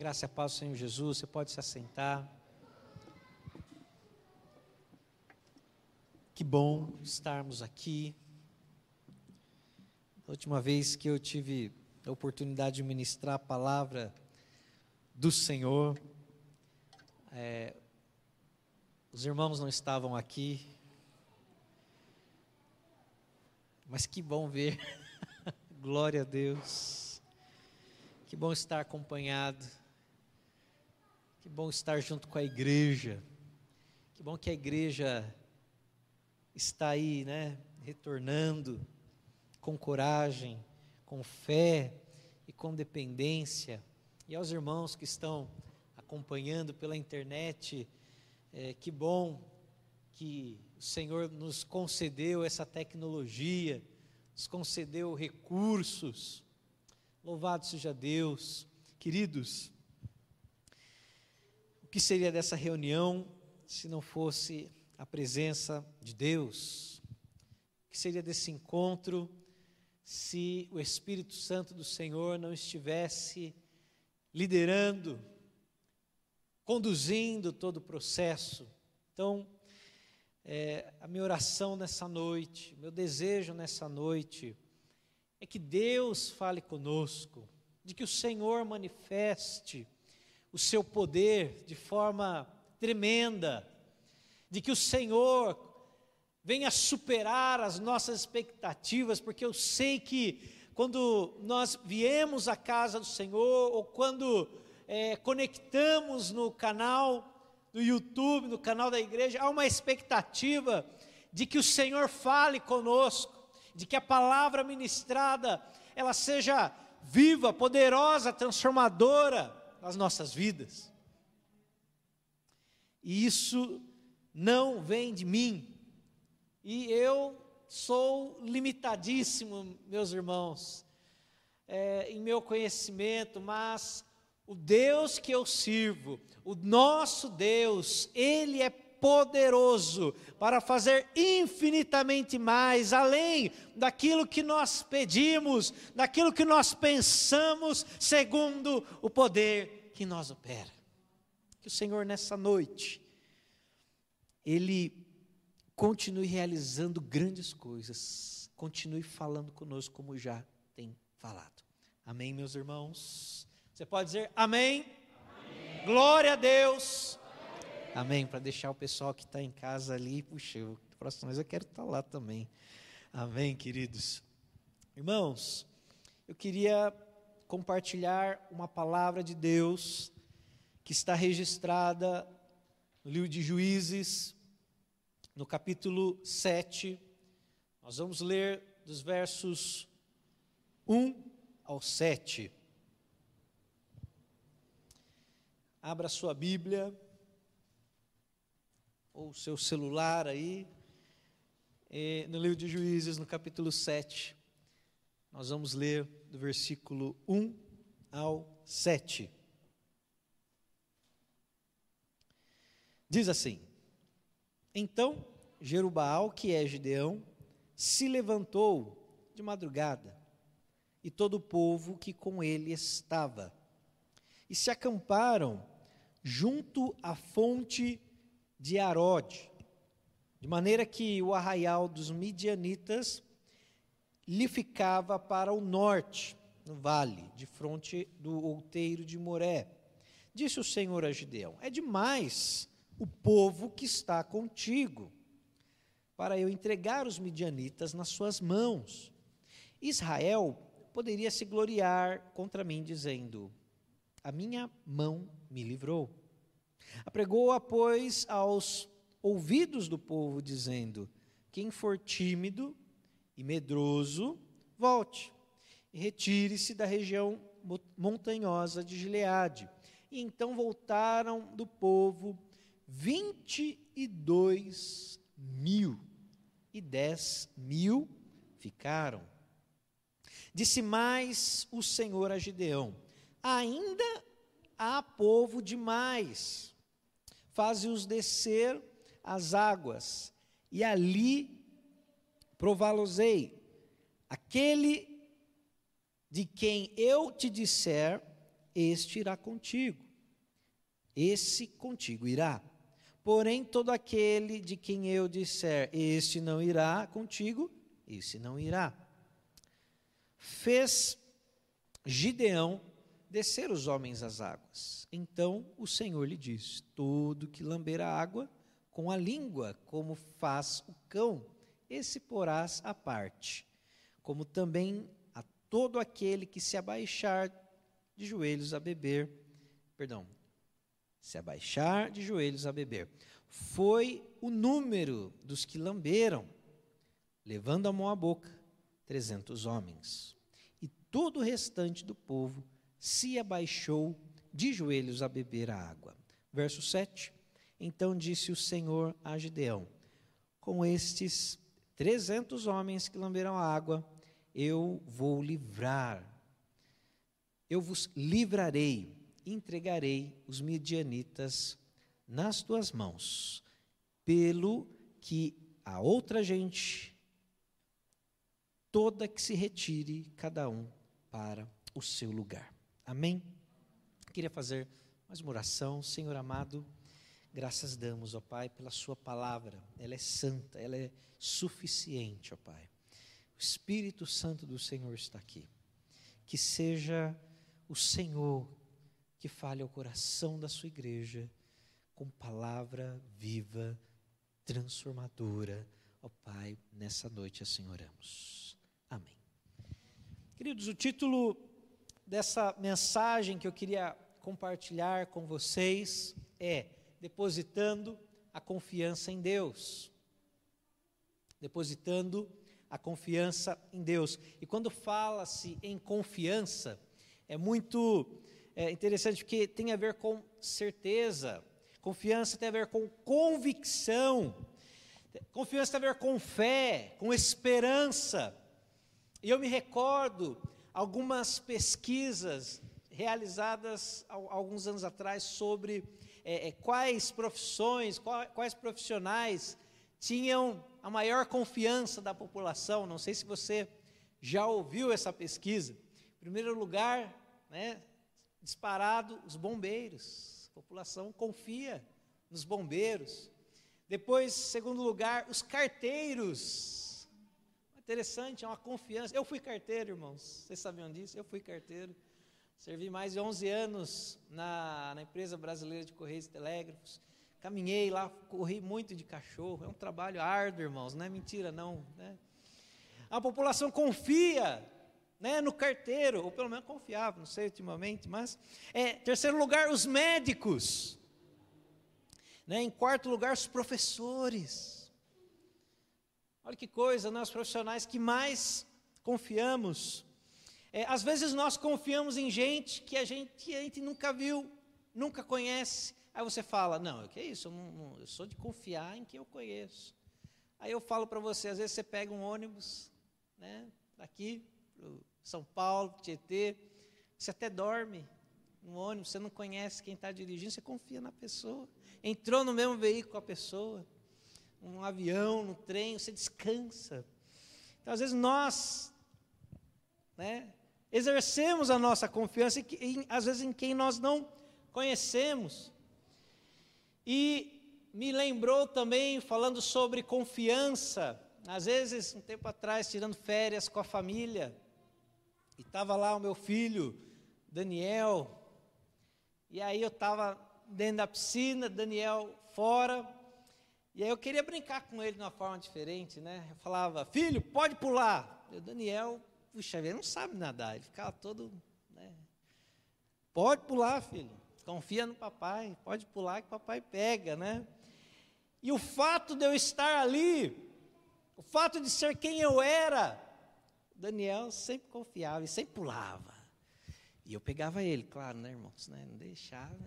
Graça a paz do Senhor Jesus, você pode se assentar. Que bom estarmos aqui. A última vez que eu tive a oportunidade de ministrar a palavra do Senhor, é, os irmãos não estavam aqui, mas que bom ver, glória a Deus, que bom estar acompanhado, que bom estar junto com a igreja, que bom que a igreja está aí, né, retornando com coragem, com fé e com dependência. E aos irmãos que estão acompanhando pela internet, é, que bom que o Senhor nos concedeu essa tecnologia, nos concedeu recursos. Louvado seja Deus. Queridos, que seria dessa reunião se não fosse a presença de Deus? O que seria desse encontro se o Espírito Santo do Senhor não estivesse liderando, conduzindo todo o processo. Então, é, a minha oração nessa noite, meu desejo nessa noite, é que Deus fale conosco, de que o Senhor manifeste o seu poder de forma tremenda, de que o Senhor venha superar as nossas expectativas, porque eu sei que quando nós viemos à casa do Senhor, ou quando é, conectamos no canal do YouTube, no canal da igreja, há uma expectativa de que o Senhor fale conosco, de que a palavra ministrada ela seja viva, poderosa, transformadora nas nossas vidas. E isso não vem de mim, e eu sou limitadíssimo, meus irmãos, é, em meu conhecimento, mas o Deus que eu sirvo, o nosso Deus, Ele é poderoso para fazer infinitamente mais, além daquilo que nós pedimos, daquilo que nós pensamos, segundo o poder que nós opera. Que o Senhor nessa noite, Ele continue realizando grandes coisas, continue falando conosco como já tem falado. Amém, meus irmãos? Você pode dizer amém? amém. Glória a Deus. Amém, para deixar o pessoal que está em casa ali, puxa, eu, próxima vez eu quero estar tá lá também. Amém, queridos. Irmãos, eu queria compartilhar uma palavra de Deus que está registrada no livro de Juízes, no capítulo 7, nós vamos ler dos versos 1 ao 7. Abra sua Bíblia, ou seu celular aí, no livro de Juízes, no capítulo 7. Nós vamos ler do versículo 1 ao 7. Diz assim: Então Jerubaal, que é Gideão, se levantou de madrugada, e todo o povo que com ele estava, e se acamparam junto à fonte de Arode, de maneira que o arraial dos midianitas lhe ficava para o norte, no vale, de fronte do outeiro de Moré. Disse o Senhor a Gideão: É demais o povo que está contigo para eu entregar os midianitas nas suas mãos. Israel poderia se gloriar contra mim, dizendo: A minha mão me livrou. Apregou-a, pois, aos ouvidos do povo, dizendo: Quem for tímido e medroso, volte e retire-se da região montanhosa de Gileade. E então voltaram do povo vinte e dois mil e dez mil ficaram. Disse mais o Senhor a Gideão: Ainda há povo demais, faze-os descer as águas, e ali prová-los-ei. Aquele de quem eu te disser, este irá contigo. Esse contigo irá. Porém, todo aquele de quem eu disser, este não irá contigo, esse não irá. Fez Gideão descer os homens às águas. Então o Senhor lhe disse: Todo que lamber a água com a língua, como faz o cão, esse porás à parte, como também a todo aquele que se abaixar de joelhos a beber, perdão, se abaixar de joelhos a beber. Foi o número dos que lamberam, levando a mão à boca, trezentos homens. E todo o restante do povo se abaixou de joelhos a beber a água. Verso 7. Então disse o Senhor a Gideão: Com estes trezentos homens que lamberam a água, eu vou livrar, eu vos livrarei, entregarei os midianitas nas tuas mãos, pelo que a outra gente, toda que se retire, cada um para o seu lugar. Amém? Queria fazer mais uma oração, Senhor amado. Graças damos, ó Pai, pela Sua palavra. Ela é santa, ela é suficiente, ó Pai. O Espírito Santo do Senhor está aqui. Que seja o Senhor que fale ao coração da Sua igreja com palavra viva, transformadora, ó Pai, nessa noite assim oramos. Amém. Queridos, o título dessa mensagem que eu queria compartilhar com vocês é depositando a confiança em Deus. Depositando a confiança em Deus. E quando fala-se em confiança, é muito é, interessante porque tem a ver com certeza. Confiança tem a ver com convicção. Confiança tem a ver com fé, com esperança. E eu me recordo algumas pesquisas realizadas alguns anos atrás sobre é, é, quais profissões, quais, quais profissionais tinham a maior confiança da população. Não sei se você já ouviu essa pesquisa. Em primeiro lugar, né, disparado, os bombeiros. A população confia nos bombeiros. Depois, segundo lugar, os carteiros Interessante, é uma confiança. Eu fui carteiro, irmãos. Vocês sabiam disso? Eu fui carteiro. Servi mais de 11 anos na, na empresa brasileira de Correios e Telégrafos. Caminhei lá, corri muito de cachorro. É um trabalho árduo, irmãos. Não é mentira, não. Né? A população confia né, no carteiro, ou pelo menos confiava, não sei ultimamente, mas. É, terceiro lugar, os médicos. Né, em quarto lugar, os professores. Olha que coisa, nós profissionais que mais confiamos. É, às vezes nós confiamos em gente que a gente, a gente nunca viu, nunca conhece. Aí você fala, não, que isso? Eu, não, eu sou de confiar em quem eu conheço. Aí eu falo para você, às vezes você pega um ônibus, né, daqui São Paulo, Tietê, você até dorme no ônibus, você não conhece quem está dirigindo, você confia na pessoa. Entrou no mesmo veículo com a pessoa um avião, no trem, você descansa. Então, às vezes, nós né, exercemos a nossa confiança, em, às vezes, em quem nós não conhecemos. E me lembrou também, falando sobre confiança, às vezes, um tempo atrás, tirando férias com a família, e estava lá o meu filho, Daniel, e aí eu estava dentro da piscina, Daniel fora, e aí eu queria brincar com ele de uma forma diferente, né? Eu falava, filho, pode pular. E o Daniel, puxa, ele não sabe nadar, ele ficava todo, né? Pode pular, filho. Confia no papai, pode pular que papai pega, né? E o fato de eu estar ali, o fato de ser quem eu era, Daniel sempre confiava e sempre pulava. E eu pegava ele, claro, né, irmãos? Né, não deixava,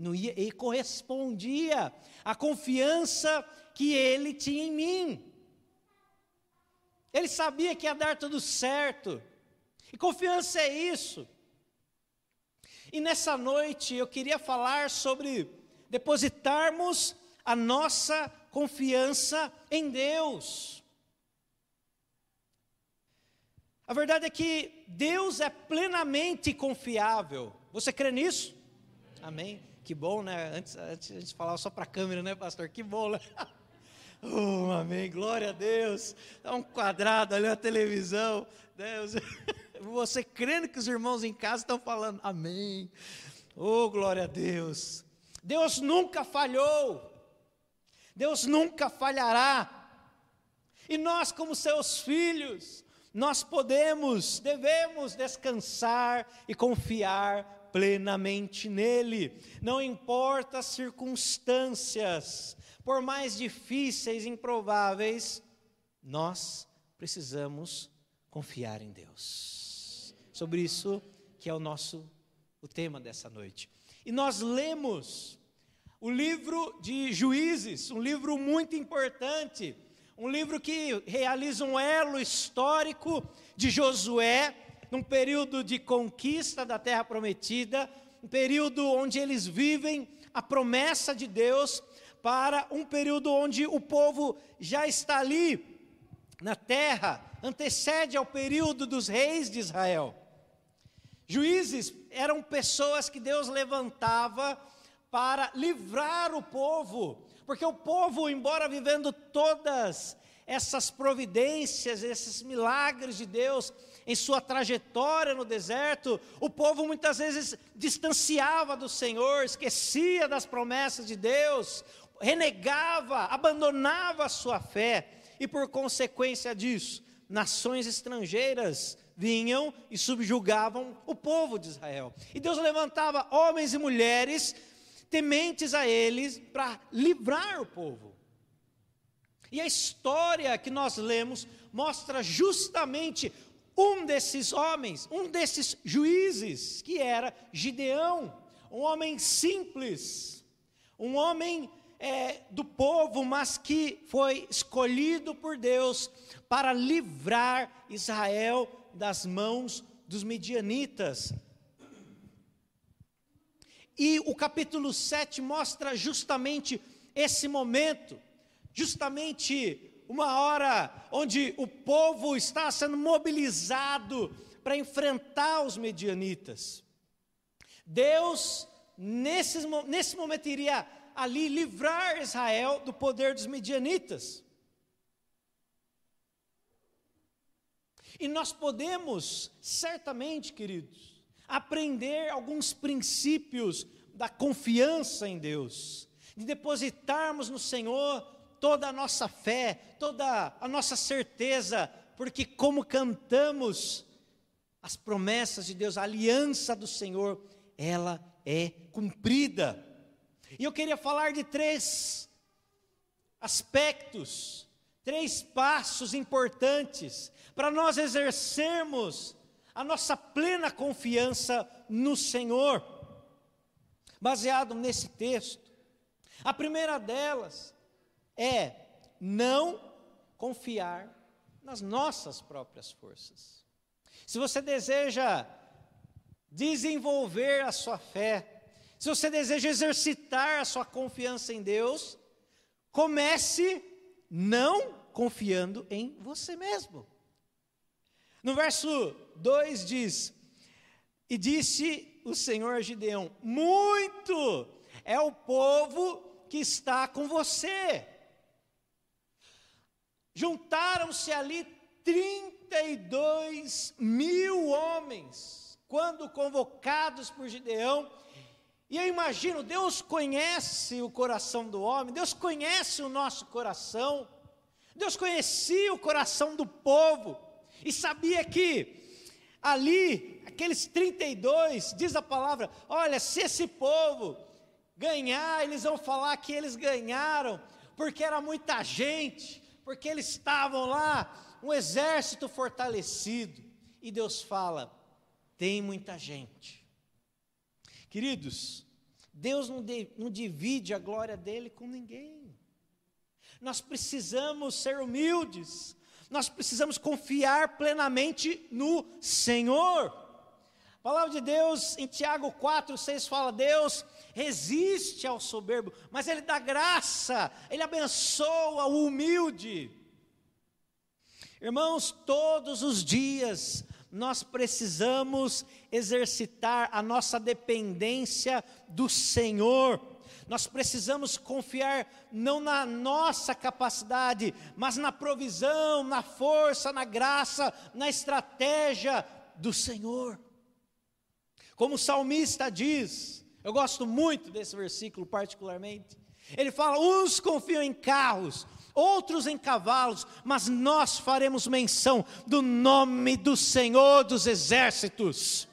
não ia, e correspondia à confiança que ele tinha em mim. Ele sabia que ia dar tudo certo. E confiança é isso. E nessa noite eu queria falar sobre depositarmos a nossa confiança em Deus. A verdade é que Deus é plenamente confiável. Você crê nisso? Amém? Que bom, né? Antes, antes a gente falava só para a câmera, né, pastor? Que bom, né? Oh, amém, glória a Deus. Dá um quadrado ali na televisão. Deus. Você crendo que os irmãos em casa estão falando, amém. Oh, glória a Deus. Deus nunca falhou. Deus nunca falhará. E nós, como seus filhos, nós podemos, devemos descansar e confiar plenamente nele. Não importa as circunstâncias, por mais difíceis e improváveis, nós precisamos confiar em Deus. Sobre isso que é o nosso o tema dessa noite. E nós lemos o livro de Juízes, um livro muito importante, um livro que realiza um elo histórico de Josué, num período de conquista da terra prometida, um período onde eles vivem a promessa de Deus para um período onde o povo já está ali na terra, antecede ao período dos reis de Israel. Juízes eram pessoas que Deus levantava para livrar o povo, porque o povo, embora vivendo todas essas providências, esses milagres de Deus em sua trajetória no deserto, o povo muitas vezes distanciava do Senhor, esquecia das promessas de Deus, renegava, abandonava a sua fé, e por consequência disso, nações estrangeiras vinham e subjugavam o povo de Israel. E Deus levantava homens e mulheres tementes a eles para livrar o povo. E a história que nós lemos mostra justamente um desses homens, um desses juízes, que era Gideão, um homem simples, um homem é, do povo, mas que foi escolhido por Deus para livrar Israel das mãos dos medianitas. E o capítulo 7 mostra justamente esse momento, justamente uma hora onde o povo está sendo mobilizado para enfrentar os medianitas. Deus, nesse, nesse momento, iria ali livrar Israel do poder dos medianitas. E nós podemos, certamente, queridos, aprender alguns princípios da confiança em Deus, de depositarmos no Senhor toda a nossa fé, toda a nossa certeza, porque como cantamos as promessas de Deus, a aliança do Senhor, ela é cumprida. E eu queria falar de três aspectos, três passos importantes para nós exercermos a nossa plena confiança no Senhor, baseado nesse texto. A primeira delas é não confiar nas nossas próprias forças. Se você deseja desenvolver a sua fé, se você deseja exercitar a sua confiança em Deus, comece não confiando em você mesmo. No verso 2 diz: E disse o Senhor a Gideão: Muito é o povo que está com você. Juntaram-se ali 32 mil homens, quando convocados por Gideão, e eu imagino, Deus conhece o coração do homem, Deus conhece o nosso coração, Deus conhecia o coração do povo, e sabia que ali, aqueles 32, diz a palavra: olha, se esse povo ganhar, eles vão falar que eles ganharam, porque era muita gente, porque eles estavam lá, um exército fortalecido. E Deus fala: tem muita gente Queridos, Deus não, de, não divide a glória dele com ninguém. Nós precisamos ser humildes, nós precisamos confiar plenamente no Senhor. A palavra de Deus em Tiago 4, 6 fala: Deus resiste ao soberbo, mas Ele dá graça, Ele abençoa o humilde. Irmãos, todos os dias nós precisamos exercitar a nossa dependência do Senhor. Nós precisamos confiar não na nossa capacidade, mas na provisão, na força, na graça, na estratégia do Senhor. Como o salmista diz, eu gosto muito desse versículo particularmente. Ele fala: uns confiam em carros, outros em cavalos, mas nós faremos menção do nome do Senhor dos exércitos.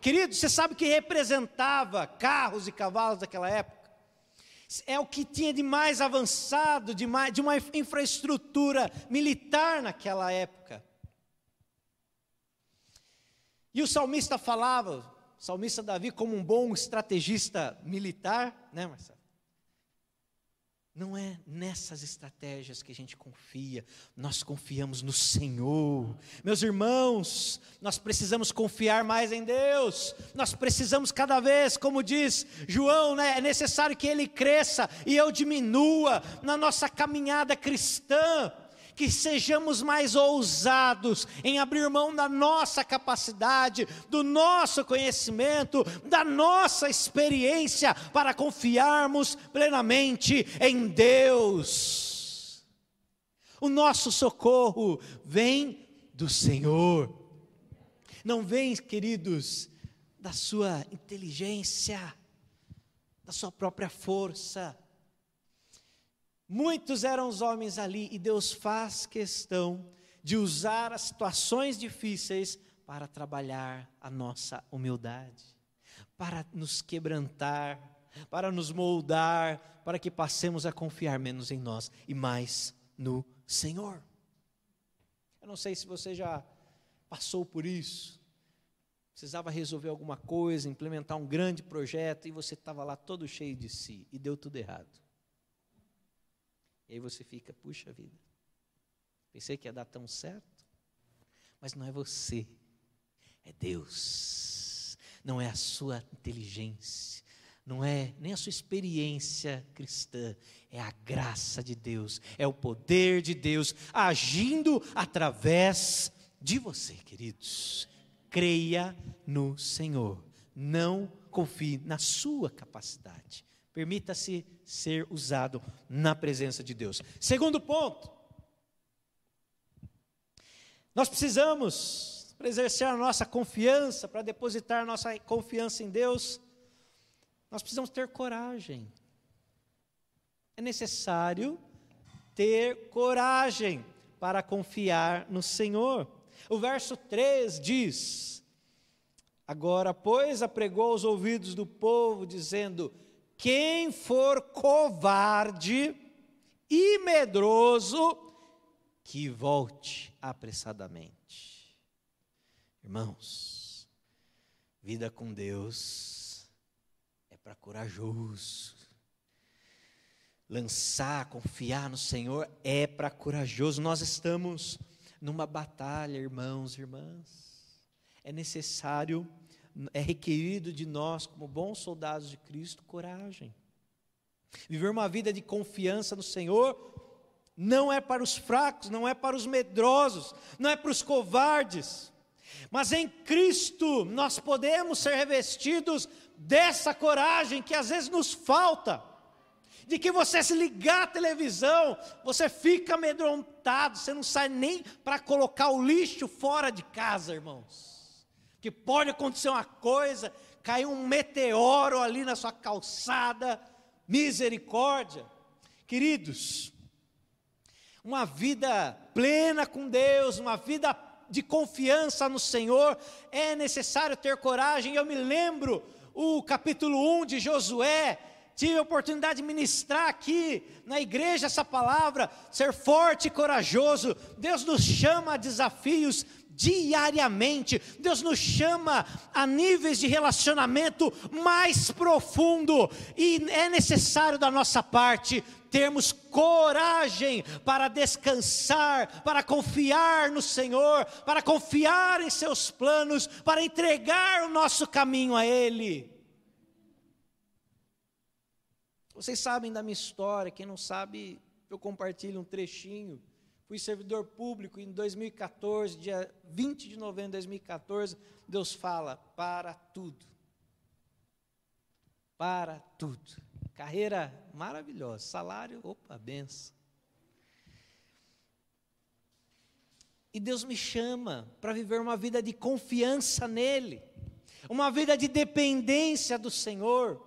Querido, você sabe que representava carros e cavalos daquela época? É o que tinha de mais avançado, de, mais, de uma infraestrutura militar naquela época. E o salmista falava, o salmista Davi, como um bom estrategista militar, né, Marcelo? Não é nessas estratégias que a gente confia, nós confiamos no Senhor. Meus irmãos, nós precisamos confiar mais em Deus, nós precisamos cada vez, como diz João, né, é necessário que Ele cresça e eu diminua na nossa caminhada cristã que sejamos mais ousados em abrir mão da nossa capacidade, do nosso conhecimento, da nossa experiência, para confiarmos plenamente em Deus. O nosso socorro vem do Senhor, não vem, queridos, da sua inteligência, da sua própria força Muitos eram os homens ali e Deus faz questão de usar as situações difíceis para trabalhar a nossa humildade, para nos quebrantar, para nos moldar, para que passemos a confiar menos em nós e mais no Senhor. Eu não sei se você já passou por isso, precisava resolver alguma coisa, implementar um grande projeto e você estava lá todo cheio de si e deu tudo errado. E aí você fica, puxa vida, pensei que ia dar tão certo, mas não é você, é Deus, não é a sua inteligência, não é nem a sua experiência cristã, é a graça de Deus, é o poder de Deus agindo através de você, queridos. Creia no Senhor, não confie na sua capacidade. Permita-se ser usado na presença de Deus. Segundo ponto, nós precisamos, para exercer a nossa confiança, para depositar nossa confiança em Deus, nós precisamos ter coragem. É necessário ter coragem para confiar no Senhor. O verso 3 diz: Agora, pois, apregou aos ouvidos do povo, dizendo: quem for covarde e medroso, que volte apressadamente. Irmãos, vida com Deus é para corajoso. Lançar, confiar no Senhor é para corajoso. Nós estamos numa batalha, irmãos e irmãs. É necessário é requerido de nós, como bons soldados de Cristo, coragem. Viver uma vida de confiança no Senhor não é para os fracos, não é para os medrosos, não é para os covardes. Mas em Cristo nós podemos ser revestidos dessa coragem que às vezes nos falta. De que você se ligar à televisão, você fica amedrontado, você não sai nem para colocar o lixo fora de casa, irmãos que pode acontecer uma coisa, cair um meteoro ali na sua calçada, misericórdia. Queridos, uma vida plena com Deus, uma vida de confiança no Senhor, é necessário ter coragem. Eu me lembro o capítulo 1 de Josué, tive a oportunidade de ministrar aqui na igreja essa palavra, ser forte e corajoso. Deus nos chama a desafios diariamente. Deus nos chama a níveis de relacionamento mais profundo e é necessário da nossa parte termos coragem para descansar, para confiar no Senhor, para confiar em seus planos, para entregar o nosso caminho a Ele. Vocês sabem da minha história, quem não sabe, eu compartilho um trechinho Fui servidor público em 2014, dia 20 de novembro de 2014. Deus fala: para tudo. Para tudo. Carreira maravilhosa, salário, opa, benção. E Deus me chama para viver uma vida de confiança nele, uma vida de dependência do Senhor.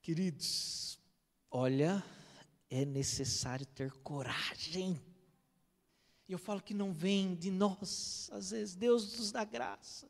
Queridos, olha, é necessário ter coragem. E eu falo que não vem de nós, às vezes Deus nos dá graça.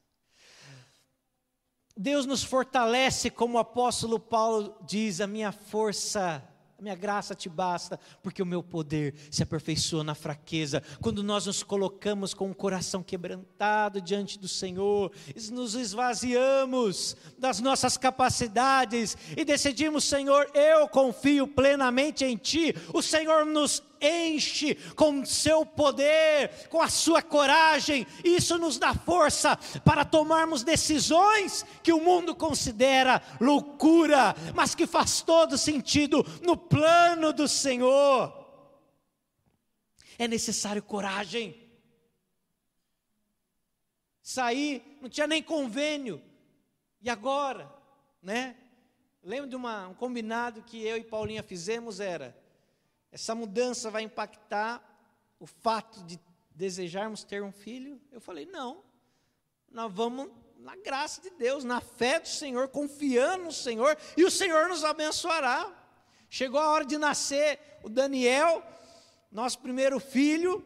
Deus nos fortalece, como o apóstolo Paulo diz: a minha força a minha graça te basta, porque o meu poder se aperfeiçoa na fraqueza. Quando nós nos colocamos com o coração quebrantado diante do Senhor, nos esvaziamos das nossas capacidades e decidimos, Senhor, eu confio plenamente em Ti. O Senhor nos enche com seu poder, com a sua coragem. Isso nos dá força para tomarmos decisões que o mundo considera loucura, mas que faz todo sentido no plano do Senhor. É necessário coragem. Sair, não tinha nem convênio. E agora, né? Lembro de uma, um combinado que eu e Paulinha fizemos era essa mudança vai impactar o fato de desejarmos ter um filho? Eu falei, não. Nós vamos na graça de Deus, na fé do Senhor, confiando no Senhor, e o Senhor nos abençoará. Chegou a hora de nascer o Daniel, nosso primeiro filho,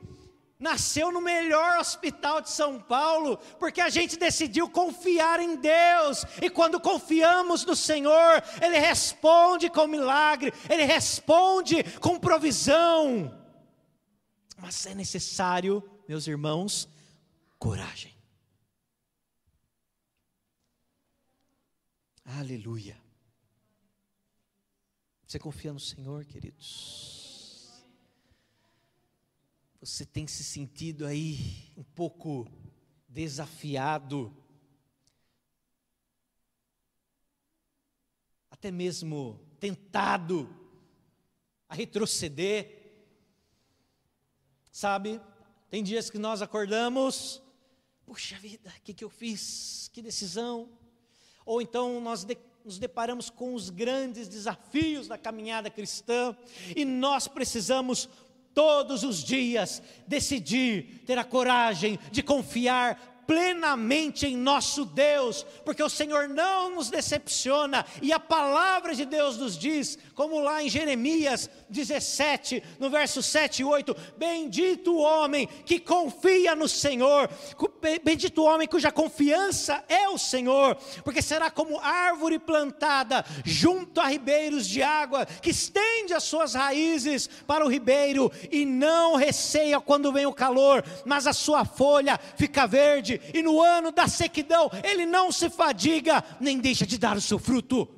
nasceu no melhor hospital de São Paulo, porque a gente decidiu confiar em Deus, e quando confiamos no Senhor, Ele responde com milagre, Ele responde com provisão. Mas é necessário, meus irmãos, coragem. Aleluia. Você confia no Senhor, queridos? Você tem se sentido aí um pouco desafiado, até mesmo tentado a retroceder. Sabe, tem dias que nós acordamos, puxa vida, o que, que eu fiz? Que decisão? Ou então nós de, nos deparamos com os grandes desafios da caminhada cristã e nós precisamos todos os dias decidir ter a coragem de confiar plenamente em nosso Deus, porque o Senhor não nos decepciona, e a palavra de Deus nos diz, como lá em Jeremias 17, no verso 7 e 8: Bendito o homem que confia no Senhor, bendito o homem cuja confiança é o Senhor, porque será como árvore plantada junto a ribeiros de água, que estende as suas raízes para o ribeiro e não receia quando vem o calor, mas a sua folha fica verde e no ano da sequidão ele não se fadiga, nem deixa de dar o seu fruto.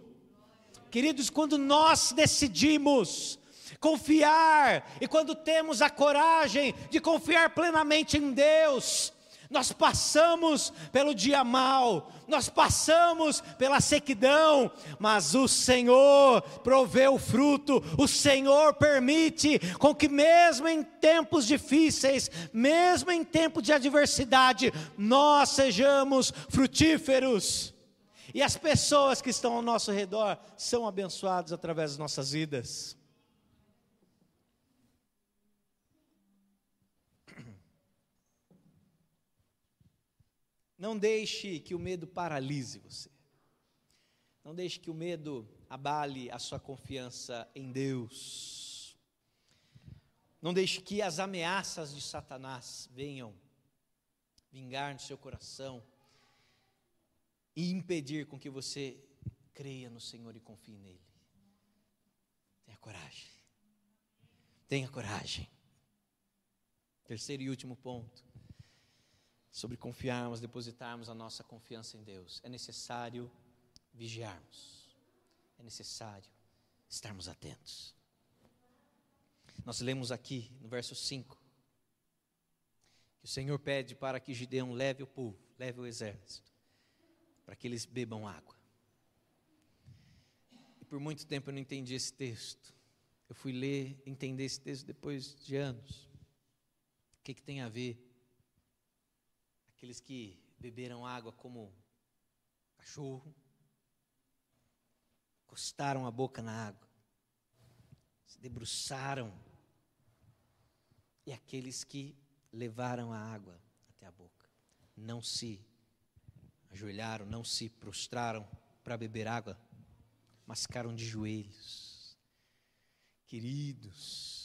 Queridos, quando nós decidimos confiar e quando temos a coragem de confiar plenamente em Deus, nós passamos pelo dia mal, nós passamos pela sequidão, mas o Senhor provê o fruto, o Senhor permite com que, mesmo em tempos difíceis, mesmo em tempo de adversidade, nós sejamos frutíferos. E as pessoas que estão ao nosso redor são abençoadas através das nossas vidas. Não deixe que o medo paralise você. Não deixe que o medo abale a sua confiança em Deus. Não deixe que as ameaças de Satanás venham vingar no seu coração e impedir com que você creia no Senhor e confie nele. Tenha coragem. Tenha coragem. Terceiro e último ponto sobre confiarmos, depositarmos a nossa confiança em Deus. É necessário vigiarmos. É necessário estarmos atentos. Nós lemos aqui no verso 5 que o Senhor pede para que Gideão leve o povo, leve o exército, para que eles bebam água. E por muito tempo eu não entendi esse texto. Eu fui ler, entender esse texto depois de anos. O que, que tem a ver? Aqueles que beberam água como cachorro, encostaram a boca na água, se debruçaram, e aqueles que levaram a água até a boca, não se ajoelharam, não se prostraram para beber água, mas ficaram de joelhos. Queridos,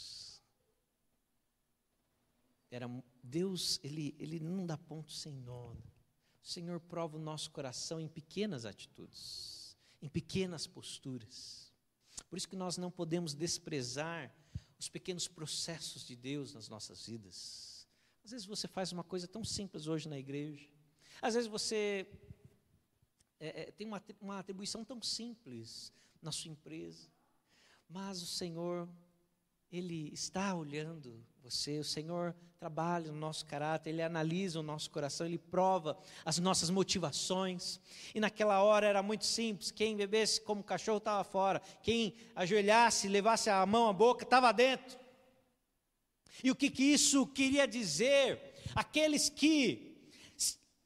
era Deus, ele, ele não dá ponto sem nó. O Senhor prova o nosso coração em pequenas atitudes, em pequenas posturas. Por isso que nós não podemos desprezar os pequenos processos de Deus nas nossas vidas. Às vezes você faz uma coisa tão simples hoje na igreja. Às vezes você é, é, tem uma, uma atribuição tão simples na sua empresa, mas o Senhor, Ele está olhando você, o Senhor trabalha no nosso caráter, Ele analisa o nosso coração, Ele prova as nossas motivações. E naquela hora era muito simples: quem bebesse como cachorro estava fora, quem ajoelhasse, levasse a mão à boca, estava dentro. E o que, que isso queria dizer? Aqueles que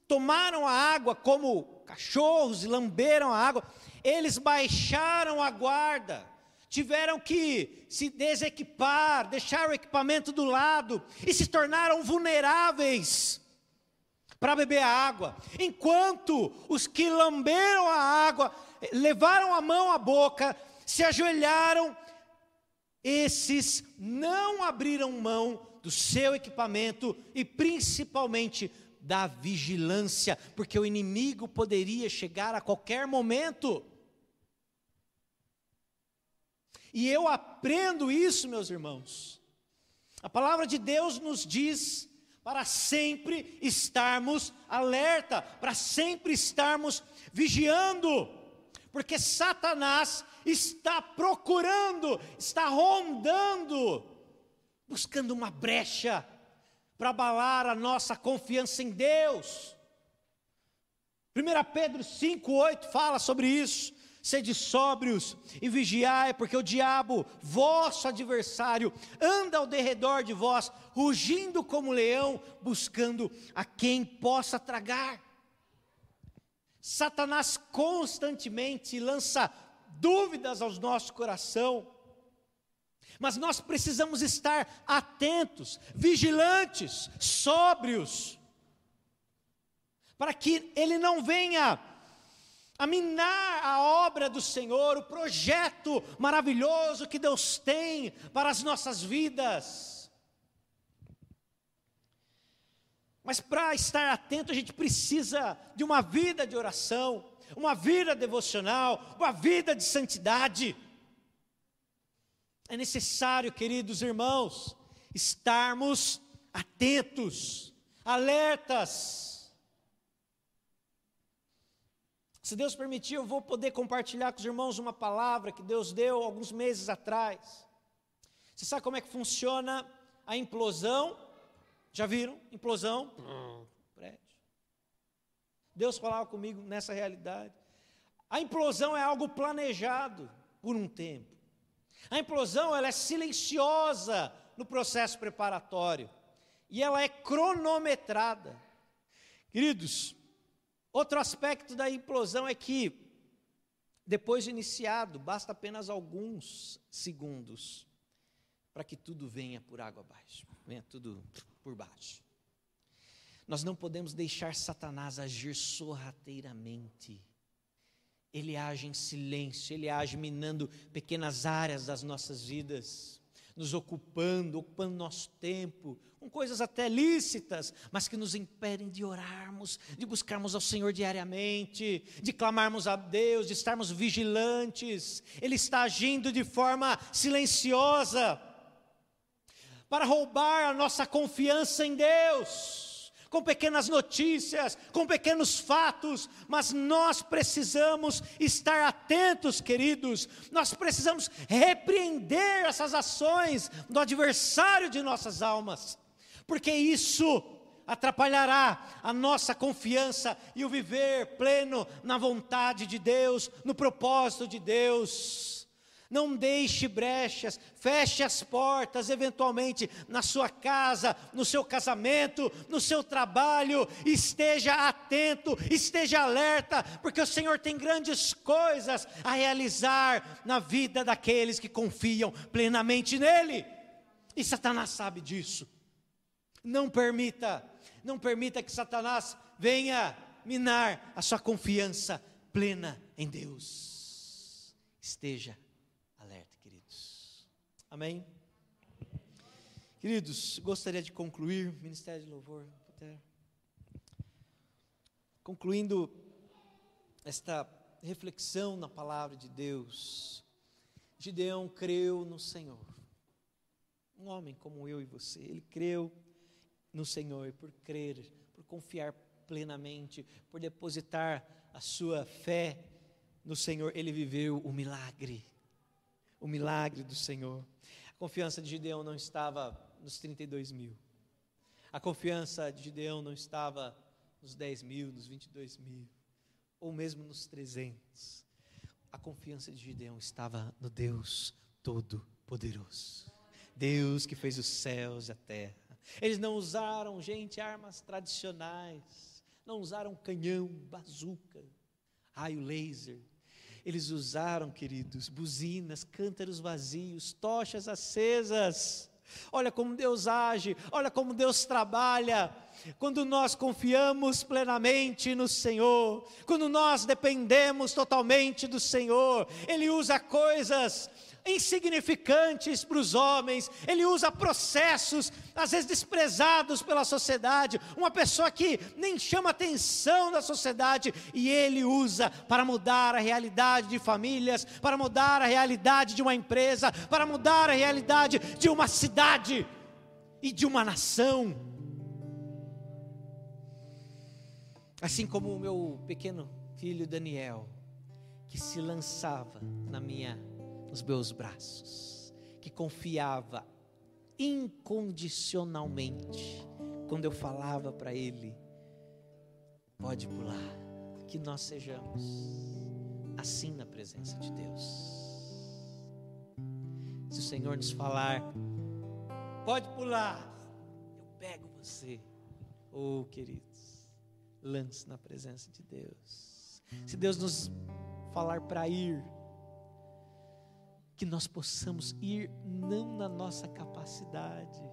tomaram a água como cachorros e lamberam a água, eles baixaram a guarda, tiveram que se desequipar, deixar o equipamento do lado e se tornaram vulneráveis para beber a água, enquanto os que lamberam a água, levaram a mão à boca, se ajoelharam, esses não abriram mão do seu equipamento e principalmente da vigilância, porque o inimigo poderia chegar a qualquer momento. E eu aprendo isso, meus irmãos. A palavra de Deus nos diz para sempre estarmos alerta, para sempre estarmos vigiando, porque Satanás está procurando, está rondando, buscando uma brecha para abalar a nossa confiança em Deus. 1 Pedro 5,8 fala sobre isso. Sede sóbrios e vigiai, porque o diabo, vosso adversário, anda ao derredor de vós, rugindo como leão, buscando a quem possa tragar. Satanás constantemente lança dúvidas aos nossos coração, mas nós precisamos estar atentos, vigilantes, sóbrios, para que ele não venha a minar a obra do Senhor, o projeto maravilhoso que Deus tem para as nossas vidas. Mas para estar atento, a gente precisa de uma vida de oração, uma vida devocional, uma vida de santidade. É necessário, queridos irmãos, estarmos atentos, alertas. Se Deus permitir, eu vou poder compartilhar com os irmãos uma palavra que Deus deu alguns meses atrás. Você sabe como é que funciona a implosão? Já viram? Implosão? Prédio. Deus falava comigo nessa realidade. A implosão é algo planejado por um tempo. A implosão ela é silenciosa no processo preparatório e ela é cronometrada. Queridos, outro aspecto da implosão é que depois de iniciado, basta apenas alguns segundos para que tudo venha por água abaixo, venha tudo por baixo. Nós não podemos deixar Satanás agir sorrateiramente ele age em silêncio, ele age minando pequenas áreas das nossas vidas, nos ocupando, ocupando nosso tempo, com coisas até lícitas, mas que nos impedem de orarmos, de buscarmos ao Senhor diariamente, de clamarmos a Deus, de estarmos vigilantes. Ele está agindo de forma silenciosa para roubar a nossa confiança em Deus com pequenas notícias, com pequenos fatos, mas nós precisamos estar atentos, queridos, nós precisamos repreender essas ações do adversário de nossas almas, porque isso atrapalhará a nossa confiança e o viver pleno na vontade de Deus, no propósito de Deus. Não deixe brechas, feche as portas, eventualmente, na sua casa, no seu casamento, no seu trabalho. Esteja atento, esteja alerta, porque o Senhor tem grandes coisas a realizar na vida daqueles que confiam plenamente nele. E Satanás sabe disso. Não permita, não permita que Satanás venha minar a sua confiança plena em Deus. Esteja Amém? Queridos, gostaria de concluir, Ministério de Louvor, concluindo esta reflexão na palavra de Deus. Gideão creu no Senhor. Um homem como eu e você, ele creu no Senhor, por crer, por confiar plenamente, por depositar a sua fé no Senhor, ele viveu o milagre. O milagre do Senhor. A confiança de Gideão não estava nos 32 mil. A confiança de Gideão não estava nos 10 mil, nos 22 mil, ou mesmo nos 300. A confiança de Gideão estava no Deus Todo-Poderoso. Deus que fez os céus e a terra. Eles não usaram, gente, armas tradicionais. Não usaram canhão, bazuca, raio laser eles usaram, queridos, buzinas, cântaros vazios, tochas acesas. Olha como Deus age, olha como Deus trabalha. Quando nós confiamos plenamente no Senhor, quando nós dependemos totalmente do Senhor, Ele usa coisas insignificantes para os homens, ele usa processos, às vezes desprezados pela sociedade, uma pessoa que nem chama atenção da sociedade, e ele usa para mudar a realidade de famílias, para mudar a realidade de uma empresa, para mudar a realidade de uma cidade e de uma nação. Assim como o meu pequeno filho Daniel, que se lançava na minha nos meus braços, que confiava incondicionalmente quando eu falava para ele: pode pular, que nós sejamos assim na presença de Deus. Se o Senhor nos falar, pode pular, eu pego você, oh queridos, lance na presença de Deus. Se Deus nos falar para ir, que nós possamos ir não na nossa capacidade,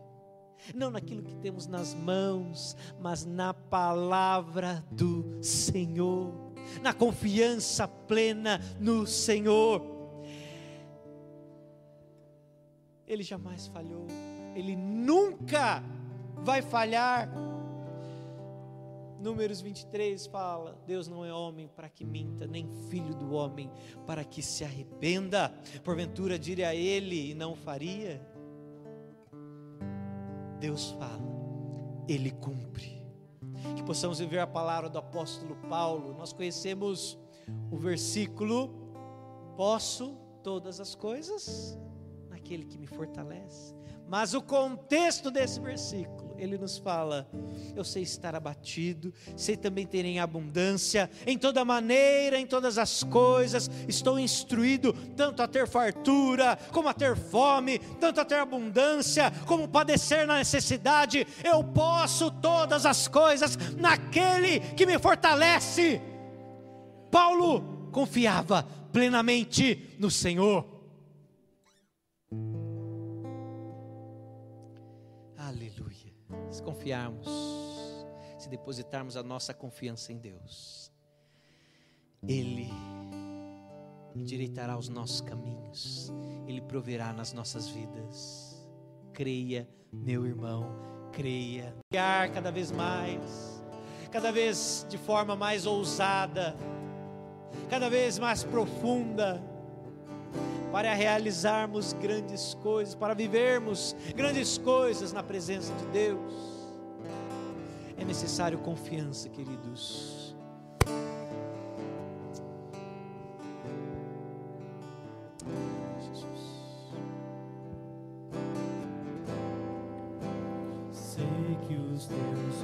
não naquilo que temos nas mãos, mas na palavra do Senhor, na confiança plena no Senhor. Ele jamais falhou, ele nunca vai falhar. Números 23 fala: Deus não é homem para que minta, nem filho do homem para que se arrependa. Porventura diria a ele e não faria. Deus fala, ele cumpre. Que possamos viver a palavra do apóstolo Paulo. Nós conhecemos o versículo: Posso todas as coisas naquele que me fortalece. Mas o contexto desse versículo ele nos fala: Eu sei estar abatido, sei também ter em abundância, em toda maneira, em todas as coisas, estou instruído tanto a ter fartura, como a ter fome, tanto a ter abundância, como padecer na necessidade. Eu posso todas as coisas naquele que me fortalece. Paulo confiava plenamente no Senhor. Se confiarmos, se depositarmos a nossa confiança em Deus, Ele endireitará os nossos caminhos, Ele proverá nas nossas vidas. Creia, meu irmão, creia. Criar cada vez mais, cada vez de forma mais ousada, cada vez mais profunda para realizarmos grandes coisas, para vivermos grandes coisas na presença de Deus. É necessário confiança, queridos. Jesus. Sei que os teus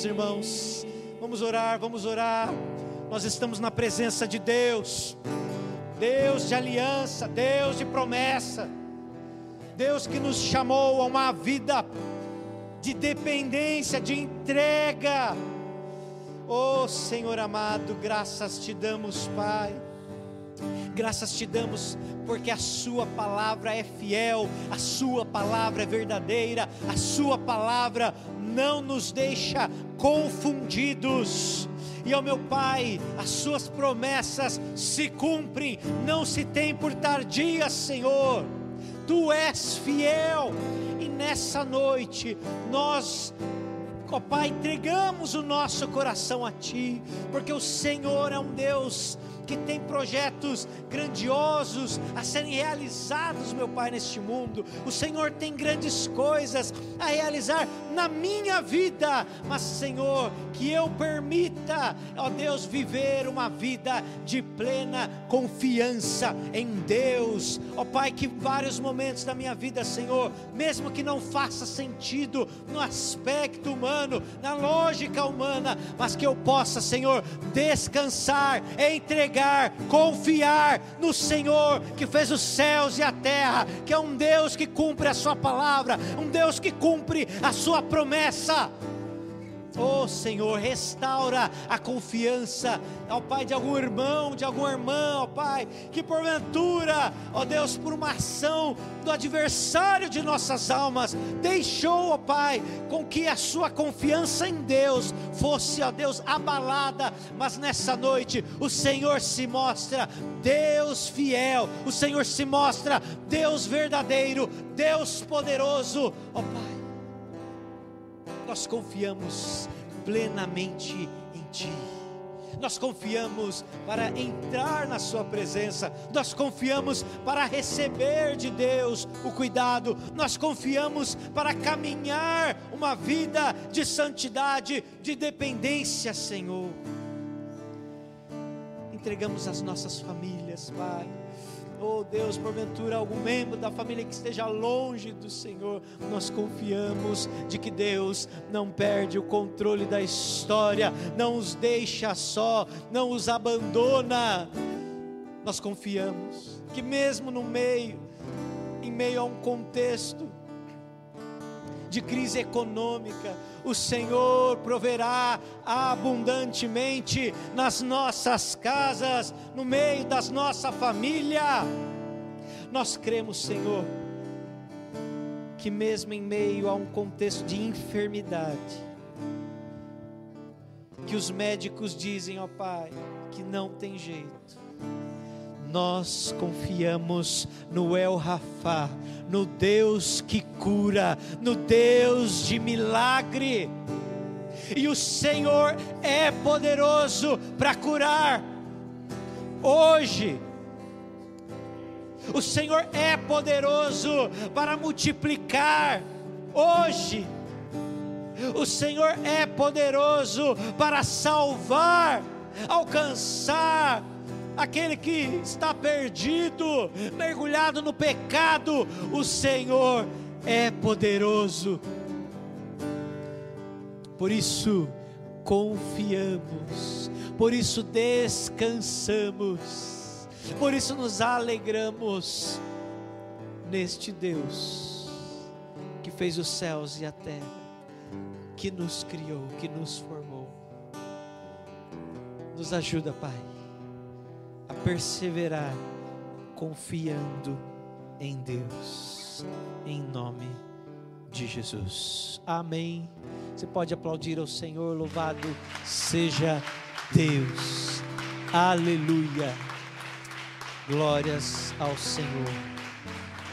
meus irmãos, vamos orar, vamos orar. Nós estamos na presença de Deus, Deus de aliança, Deus de promessa, Deus que nos chamou a uma vida de dependência, de entrega. Oh Senhor amado, graças te damos, Pai. Graças te damos, porque a Sua palavra é fiel, a Sua palavra é verdadeira, a Sua palavra não nos deixa confundidos. E ao meu Pai, as Suas promessas se cumprem, não se tem por tardia, Senhor. Tu és fiel, e nessa noite nós Ó Pai, entregamos o nosso coração a Ti, porque o Senhor é um Deus que tem projetos grandiosos a serem realizados, meu Pai, neste mundo. O Senhor tem grandes coisas a realizar na minha vida, mas, Senhor, que eu permita, ó Deus, viver uma vida de plena confiança em Deus. Ó Pai, que vários momentos da minha vida, Senhor, mesmo que não faça sentido no aspecto humano, na lógica humana, mas que eu possa, Senhor, descansar, entregar, confiar no Senhor que fez os céus e a terra, que é um Deus que cumpre a Sua palavra, um Deus que cumpre a Sua promessa. Oh Senhor, restaura a confiança, ó Pai, de algum irmão, de alguma irmã, ó Pai, que porventura, ó Deus, por uma ação do adversário de nossas almas, deixou, ó Pai, com que a sua confiança em Deus fosse, ó Deus, abalada, mas nessa noite o Senhor se mostra Deus fiel, o Senhor se mostra Deus verdadeiro, Deus poderoso, ó Pai nós confiamos plenamente em Ti. Nós confiamos para entrar na Sua presença, nós confiamos para receber de Deus o cuidado, nós confiamos para caminhar uma vida de santidade, de dependência, Senhor. Entregamos as nossas famílias, Pai. Oh Deus, porventura algum membro da família que esteja longe do Senhor, nós confiamos de que Deus não perde o controle da história, não os deixa só, não os abandona. Nós confiamos que mesmo no meio, em meio a um contexto de crise econômica, o Senhor proverá abundantemente nas nossas casas, no meio das nossa família. Nós cremos, Senhor, que mesmo em meio a um contexto de enfermidade, que os médicos dizem, ó Pai, que não tem jeito. Nós confiamos no El Rafa, no Deus que cura, no Deus de milagre. E o Senhor é poderoso para curar. Hoje, o Senhor é poderoso para multiplicar. Hoje, o Senhor é poderoso para salvar, alcançar aquele que está perdido, mergulhado no pecado. O Senhor é poderoso. Por isso, confiamos, por isso descansamos, por isso nos alegramos neste Deus que fez os céus e a terra, que nos criou, que nos formou. Nos ajuda, Pai, a perseverar confiando em Deus, em nome de Jesus. Amém. Você pode aplaudir ao Senhor, louvado seja Deus. Aleluia. Glórias ao Senhor.